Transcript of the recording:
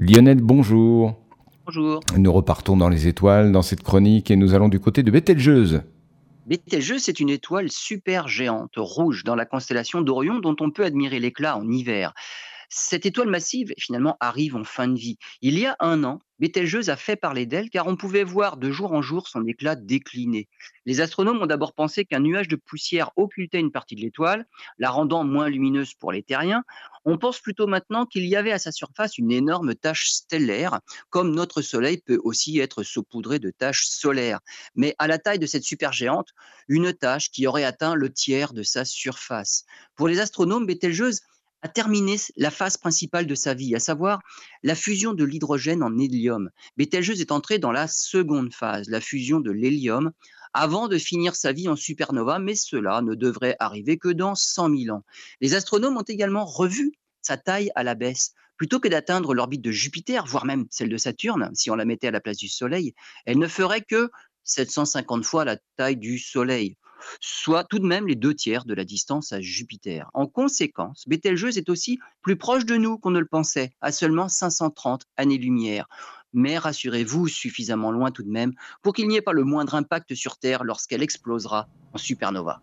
Lionel, bonjour. Bonjour. Nous repartons dans les étoiles dans cette chronique et nous allons du côté de Bételgeuse. Bételgeuse, c'est une étoile super géante, rouge, dans la constellation d'Orion, dont on peut admirer l'éclat en hiver. Cette étoile massive, finalement, arrive en fin de vie. Il y a un an, Bételgeuse a fait parler d'elle car on pouvait voir de jour en jour son éclat décliner. Les astronomes ont d'abord pensé qu'un nuage de poussière occultait une partie de l'étoile, la rendant moins lumineuse pour les terriens. On pense plutôt maintenant qu'il y avait à sa surface une énorme tache stellaire, comme notre Soleil peut aussi être saupoudré de taches solaires. Mais à la taille de cette supergéante, une tache qui aurait atteint le tiers de sa surface. Pour les astronomes, Bételgeuse a terminé la phase principale de sa vie, à savoir la fusion de l'hydrogène en hélium. Bételgeuse est entrée dans la seconde phase, la fusion de l'hélium, avant de finir sa vie en supernova, mais cela ne devrait arriver que dans 100 000 ans. Les astronomes ont également revu sa taille à la baisse. Plutôt que d'atteindre l'orbite de Jupiter, voire même celle de Saturne, si on la mettait à la place du Soleil, elle ne ferait que 750 fois la taille du Soleil soit tout de même les deux tiers de la distance à Jupiter. En conséquence, Bételgeuse est aussi plus proche de nous qu'on ne le pensait, à seulement 530 années-lumière. Mais rassurez-vous, suffisamment loin tout de même pour qu'il n'y ait pas le moindre impact sur Terre lorsqu'elle explosera en supernova.